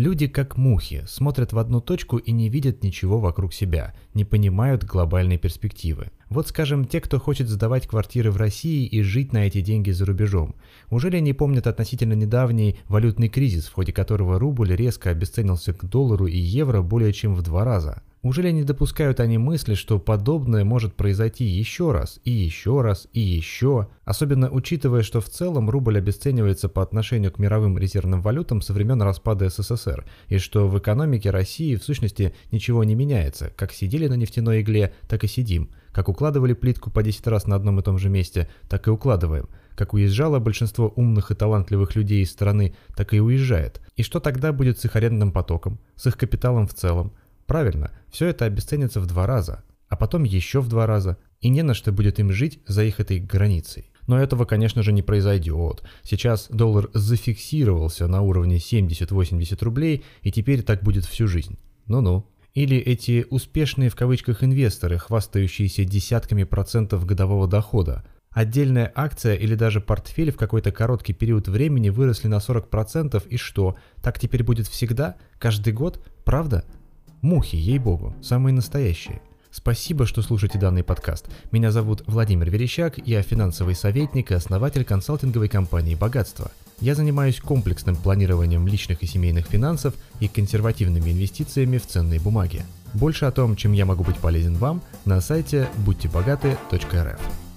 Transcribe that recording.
Люди как мухи, смотрят в одну точку и не видят ничего вокруг себя, не понимают глобальной перспективы. Вот скажем, те, кто хочет сдавать квартиры в России и жить на эти деньги за рубежом. Ужели не помнят относительно недавний валютный кризис, в ходе которого рубль резко обесценился к доллару и евро более чем в два раза? Ужели не допускают они мысли, что подобное может произойти еще раз, и еще раз, и еще, особенно учитывая, что в целом рубль обесценивается по отношению к мировым резервным валютам со времен распада СССР, и что в экономике России в сущности ничего не меняется, как сидели на нефтяной игле, так и сидим, как укладывали плитку по 10 раз на одном и том же месте, так и укладываем, как уезжало большинство умных и талантливых людей из страны, так и уезжает. И что тогда будет с их арендным потоком, с их капиталом в целом? Правильно, все это обесценится в два раза, а потом еще в два раза, и не на что будет им жить за их этой границей. Но этого, конечно же, не произойдет. Сейчас доллар зафиксировался на уровне 70-80 рублей, и теперь так будет всю жизнь. Ну-ну. Или эти успешные в кавычках инвесторы, хвастающиеся десятками процентов годового дохода. Отдельная акция или даже портфель в какой-то короткий период времени выросли на 40% и что, так теперь будет всегда? Каждый год? Правда? Мухи, ей-богу, самые настоящие. Спасибо, что слушаете данный подкаст. Меня зовут Владимир Верещак, я финансовый советник и основатель консалтинговой компании «Богатство». Я занимаюсь комплексным планированием личных и семейных финансов и консервативными инвестициями в ценные бумаги. Больше о том, чем я могу быть полезен вам, на сайте будьтебогаты.рф.